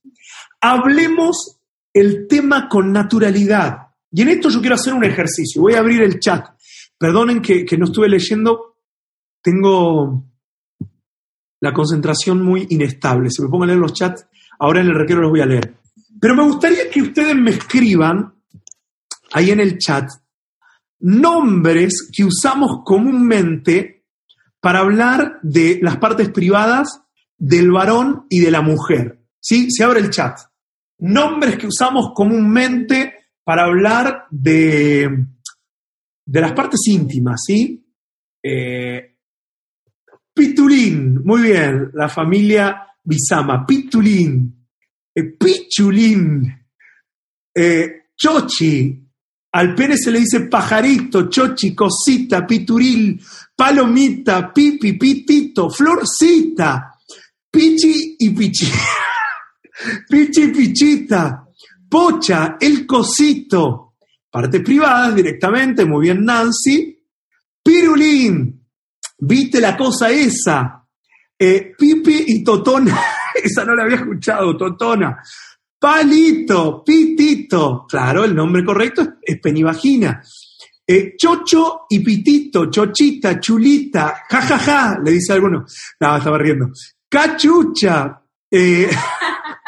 Hablemos el tema con naturalidad. Y en esto yo quiero hacer un ejercicio. Voy a abrir el chat. Perdonen que, no estuve leyendo, tengo la concentración muy inestable. Si me pongo a leer los chats, ahora en el recreo los voy a leer. Pero me gustaría que ustedes me escriban ahí en el chat nombres que usamos comúnmente para hablar de las partes privadas del varón y de la mujer. ¿Sí? Se abre el chat. Nombres que usamos comúnmente para hablar de, de las partes íntimas, ¿sí? Eh, pitulín, muy bien, la familia Bisama, pitulín, eh, pichulín, eh, chochi, al pene se le dice pajarito, chochi, cosita, pituril, palomita, pipi, pitito, florcita, pichi y pichi, pichi y pichita, pocha, el cosito, partes privadas directamente, muy bien Nancy, pirulín, viste la cosa esa, eh, pipi y totona, esa no la había escuchado, totona, palito, pitito, claro, el nombre correcto es, penivagina. Eh, chocho y pitito, chochita, chulita, jajaja, ja, ja, le dice alguno. No, estaba riendo. Cachucha. Eh,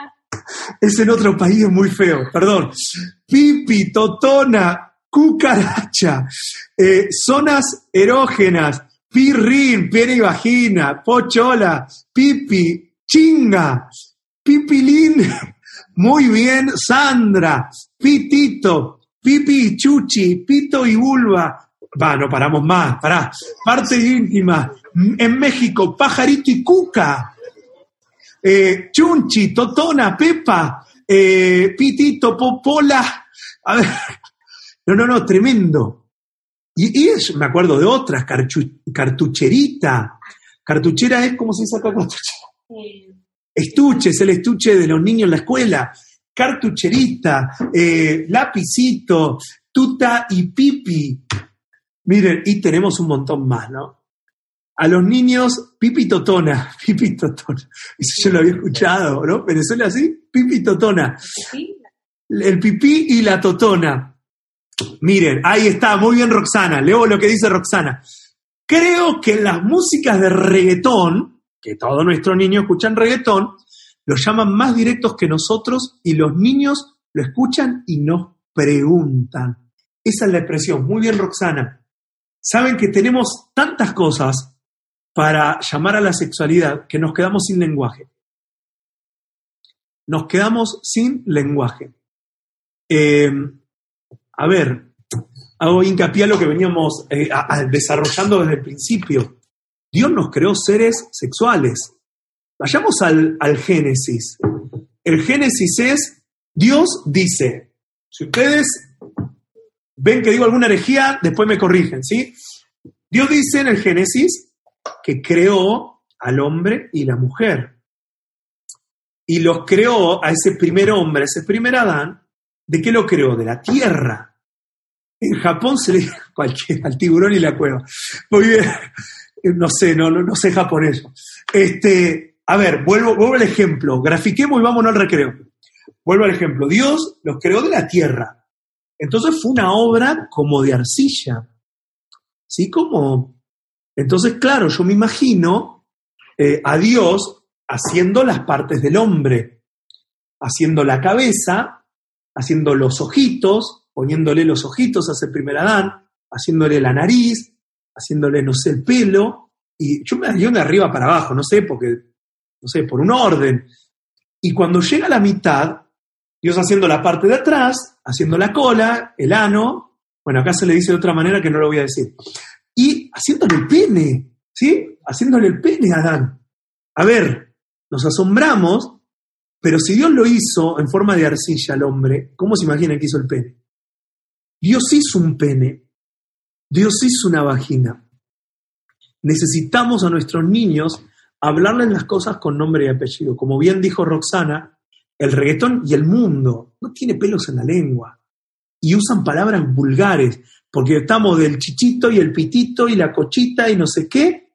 es en otro país muy feo, perdón. Pipi, totona, cucaracha, eh, zonas erógenas, pirrín, piel y vagina, pochola, pipi, chinga, pipilín, muy bien, Sandra, pitito, pipi y chuchi, pito y vulva. Va, no paramos más, pará. Parte íntima, en México, pajarito y cuca. Eh, chunchi, totona, pepa, eh, pitito, popola. A ver, no, no, no, tremendo. Y, es, me acuerdo de otras, cartucherita. Cartuchera es como se saca cartuchera. Estuche, es el estuche de los niños en la escuela. Cartucherita, eh, lapicito, tuta y pipi. Miren, y tenemos un montón más, ¿no? A los niños, pipi totona, pipi totona. Eso yo lo había escuchado, ¿no? Venezuela así, pipi totona. El pipí y la totona. Miren, ahí está, muy bien Roxana. Leo lo que dice Roxana. Creo que en las músicas de reggaetón, que todos nuestros niños escuchan reggaetón, los llaman más directos que nosotros y los niños lo escuchan y nos preguntan. Esa es la expresión. Muy bien, Roxana. Saben que tenemos tantas cosas para llamar a la sexualidad que nos quedamos sin lenguaje. Nos quedamos sin lenguaje. Eh, a ver, hago hincapié a lo que veníamos eh, desarrollando desde el principio. Dios nos creó seres sexuales. Vayamos al, al Génesis. El Génesis es, Dios dice, si ustedes ven que digo alguna herejía, después me corrigen, ¿sí? Dios dice en el Génesis que creó al hombre y la mujer. Y los creó a ese primer hombre, ese primer Adán, ¿De qué lo creó? De la tierra. En Japón se le dice cualquiera, al tiburón y la cueva. Muy bien. No sé, no, no, sé japonés. Este, a ver, vuelvo, vuelvo al ejemplo. Grafiquemos y vámonos al recreo. Vuelvo al ejemplo. Dios los creó de la tierra. Entonces fue una obra como de arcilla. ¿Sí? Como. Entonces, claro, yo me imagino eh, a Dios haciendo las partes del hombre, haciendo la cabeza, haciendo los ojitos, poniéndole los ojitos ese primer Adán, haciéndole la nariz, haciéndole, no sé, el pelo, y yo me dio de arriba para abajo, no sé, porque, no sé, por un orden. Y cuando llega a la mitad, Dios haciendo la parte de atrás, haciendo la cola, el ano, bueno, acá se le dice de otra manera que no lo voy a decir, y haciéndole el pene, ¿sí? Haciéndole el pene a Adán. A ver, nos asombramos pero si Dios lo hizo en forma de arcilla al hombre, ¿cómo se imaginan que hizo el pene? Dios hizo un pene, Dios hizo una vagina. Necesitamos a nuestros niños hablarles las cosas con nombre y apellido. Como bien dijo Roxana, el reggaetón y el mundo no tiene pelos en la lengua y usan palabras vulgares, porque estamos del chichito y el pitito y la cochita y no sé qué,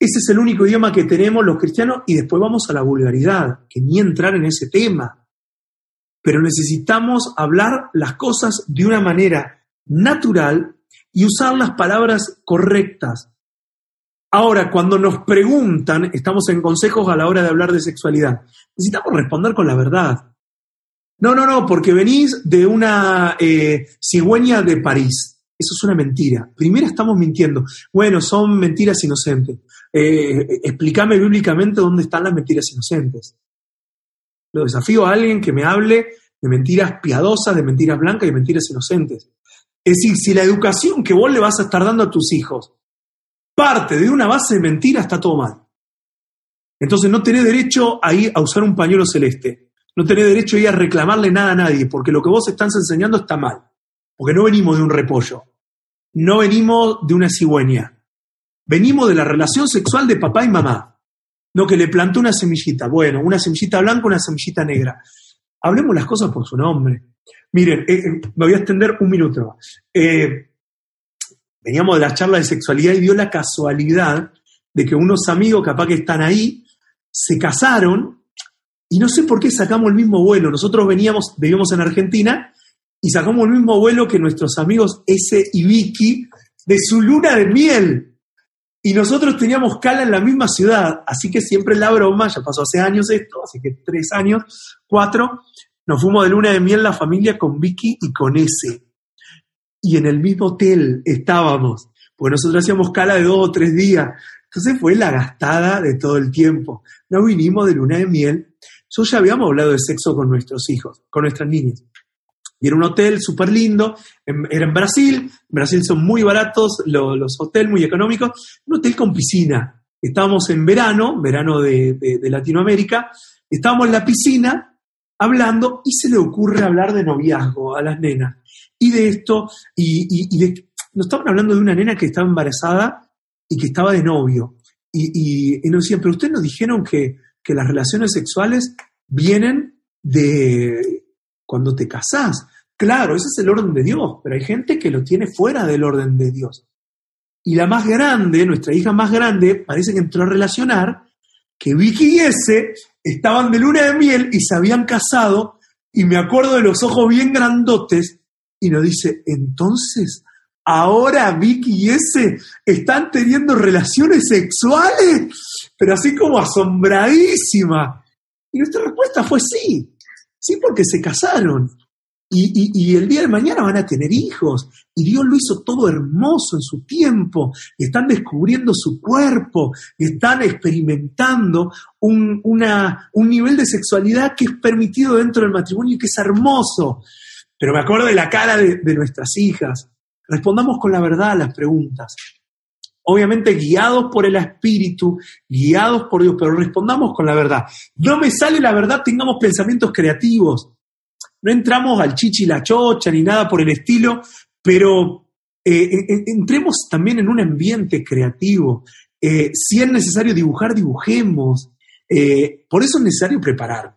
ese es el único idioma que tenemos los cristianos y después vamos a la vulgaridad, que ni entrar en ese tema. Pero necesitamos hablar las cosas de una manera natural y usar las palabras correctas. Ahora, cuando nos preguntan, estamos en consejos a la hora de hablar de sexualidad, necesitamos responder con la verdad. No, no, no, porque venís de una eh, cigüeña de París. Eso es una mentira. Primero estamos mintiendo. Bueno, son mentiras inocentes. Eh, explícame bíblicamente dónde están las mentiras inocentes. Lo desafío a alguien que me hable de mentiras piadosas, de mentiras blancas y de mentiras inocentes. Es decir, si la educación que vos le vas a estar dando a tus hijos parte de una base de mentira, está todo mal. Entonces no tenés derecho a ir a usar un pañuelo celeste. No tenés derecho a ir a reclamarle nada a nadie, porque lo que vos estás enseñando está mal. Porque no venimos de un repollo. No venimos de una cigüeña. Venimos de la relación sexual de papá y mamá. No que le plantó una semillita. Bueno, una semillita blanca, una semillita negra. Hablemos las cosas por su nombre. Miren, eh, eh, me voy a extender un minuto. Eh, veníamos de la charla de sexualidad y dio la casualidad de que unos amigos capaz que están ahí se casaron y no sé por qué sacamos el mismo vuelo. Nosotros veníamos, vivíamos en Argentina y sacamos el mismo vuelo que nuestros amigos S y Vicky de su luna de miel. Y nosotros teníamos cala en la misma ciudad, así que siempre la broma, ya pasó hace años esto, así que tres años, cuatro, nos fuimos de luna de miel la familia con Vicky y con S y en el mismo hotel estábamos, porque nosotros hacíamos cala de dos o tres días. Entonces fue la gastada de todo el tiempo. No vinimos de luna de miel. Yo ya habíamos hablado de sexo con nuestros hijos, con nuestras niñas. Y era un hotel súper lindo, era en Brasil, en Brasil son muy baratos los, hoteles, muy económicos, un hotel con piscina. Estábamos en verano, verano de, de Latinoamérica, estábamos en la piscina hablando y se le ocurre hablar de noviazgo a las nenas y de esto, y, nos estaban hablando de una nena que estaba embarazada y que estaba de novio. Y, nos decían, pero ustedes nos dijeron que, que las relaciones sexuales vienen de cuando te casás. Claro, ese es el orden de Dios, pero hay gente que lo tiene fuera del orden de Dios. Y la más grande, nuestra hija más grande, parece que entró a relacionar que Vicky ese estaban de luna de miel y se habían casado, y me acuerdo de los ojos bien grandotes y nos dice, entonces, ahora Vicky y ese están teniendo relaciones sexuales, pero así como asombradísima. Y nuestra respuesta fue sí, sí porque se casaron. Y, el día de mañana van a tener hijos. Y Dios lo hizo todo hermoso en su tiempo. Están descubriendo su cuerpo. Están experimentando un, un nivel de sexualidad que es permitido dentro del matrimonio y que es hermoso. Pero me acuerdo de la cara de, nuestras hijas. Respondamos con la verdad a las preguntas. Obviamente guiados por el Espíritu, guiados por Dios, pero respondamos con la verdad. No me sale la verdad, tengamos pensamientos creativos. No entramos al chichi la chocha ni nada por el estilo, pero eh, eh, eh, entremos también en un ambiente creativo. si es necesario dibujar, dibujemos. por eso es necesario preparar.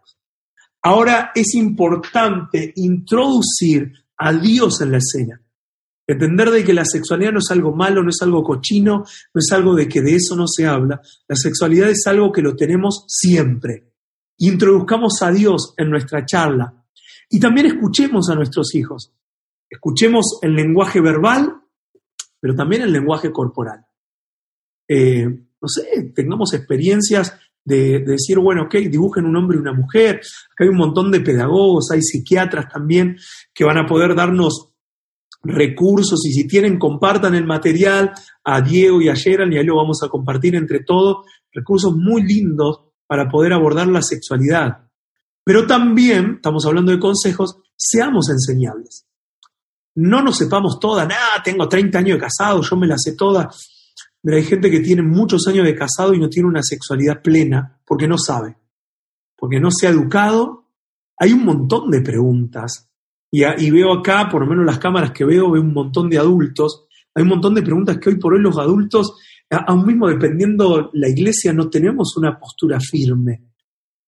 Ahora es importante introducir a Dios en la escena. Entender de que la sexualidad no es algo malo, no es algo cochino, no es algo de que de eso no se habla. La sexualidad es algo que lo tenemos siempre. Introduzcamos a Dios en nuestra charla. Y también escuchemos a nuestros hijos. Escuchemos el lenguaje verbal, pero también el lenguaje corporal. Eh, no sé, tengamos experiencias de, decir, bueno, ok, dibujen un hombre y una mujer. Acá hay un montón de pedagogos, hay psiquiatras también que van a poder darnos recursos y si tienen, compartan el material a Diego y a Gerald y ahí lo vamos a compartir entre todos. Recursos muy lindos para poder abordar la sexualidad. Pero también, estamos hablando de consejos, seamos enseñables. No nos sepamos todas, nada, tengo 30 años de casado, yo me la sé toda. Pero hay gente que tiene muchos años de casado y no tiene una sexualidad plena porque no sabe, porque no se ha educado. Hay un montón de preguntas. Y, veo acá, por lo menos las cámaras que veo, veo un montón de adultos. Hay un montón de preguntas que hoy por hoy los adultos, aún mismo dependiendo la iglesia, no tenemos una postura firme.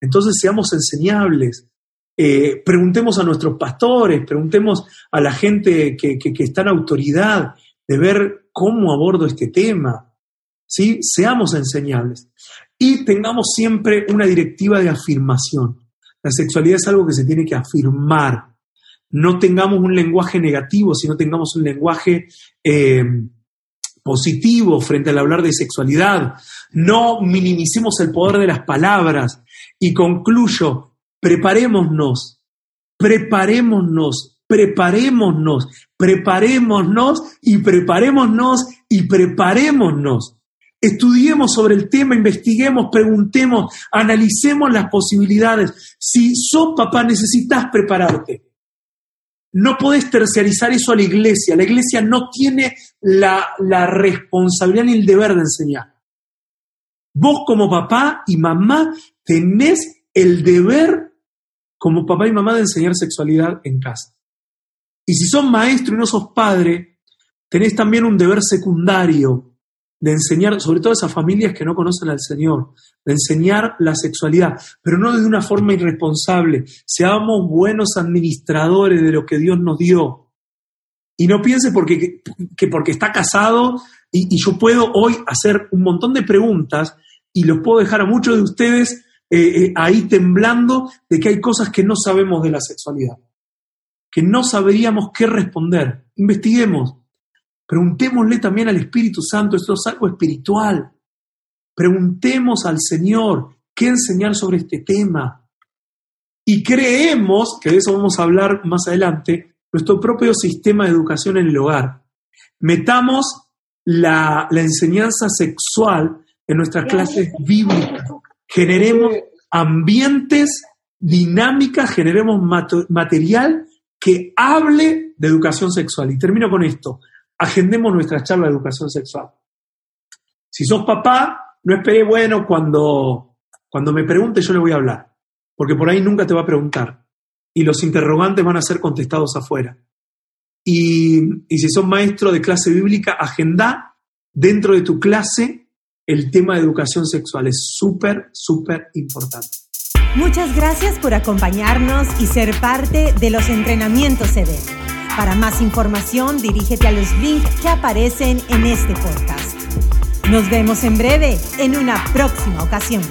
Entonces seamos enseñables. Eh, preguntemos a nuestros pastores, preguntemos a la gente que, está en autoridad de ver cómo abordo este tema. ¿sí? Seamos enseñables. Y tengamos siempre una directiva de afirmación. La sexualidad es algo que se tiene que afirmar. no tengamos un lenguaje negativo, sino tengamos un lenguaje eh, positivo frente al hablar de sexualidad. No minimicemos el poder de las palabras. Y concluyo, preparémonos, preparémonos, preparémonos, preparémonos y preparémonos y preparémonos. Estudiemos sobre el tema, investiguemos, preguntemos, analicemos las posibilidades. Si sos papá, necesitas prepararte. No podés terciarizar eso a la iglesia. La iglesia no tiene la, la responsabilidad ni el deber de enseñar. Vos como papá y mamá tenés el deber como papá y mamá de enseñar sexualidad en casa. Y si sos maestro y no sos padre, tenés también un deber secundario de enseñar, sobre todo a esas familias que no conocen al Señor, de enseñar la sexualidad, pero no de una forma irresponsable. Seamos buenos administradores de lo que Dios nos dio. Y no piense porque, que porque está casado y, yo puedo hoy hacer un montón de preguntas y los puedo dejar a muchos de ustedes eh, eh, ahí temblando de que hay cosas que no sabemos de la sexualidad, que no sabríamos qué responder. Investiguemos, Preguntémosle también al Espíritu Santo, esto es algo espiritual. Preguntemos al Señor qué enseñar sobre este tema. Y creemos, que de eso vamos a hablar más adelante, nuestro propio sistema de educación en el hogar. Metamos la, enseñanza sexual en nuestras clases bíblicas. Generemos ambientes, dinámicas, generemos material que hable de educación sexual. Y termino con esto agendemos nuestra charla de educación sexual. Si sos papá, no esperé, bueno, cuando, cuando me pregunte yo le voy a hablar, porque por ahí nunca te va a preguntar. Y los interrogantes van a ser contestados afuera. Y, y si sos maestro de clase bíblica, agenda dentro de tu clase el tema de educación sexual. Es súper, súper importante. Muchas gracias por acompañarnos y ser parte de los entrenamientos EDEN. Para más información, dirígete a los links que aparecen en este podcast. Nos vemos en breve en una próxima ocasión.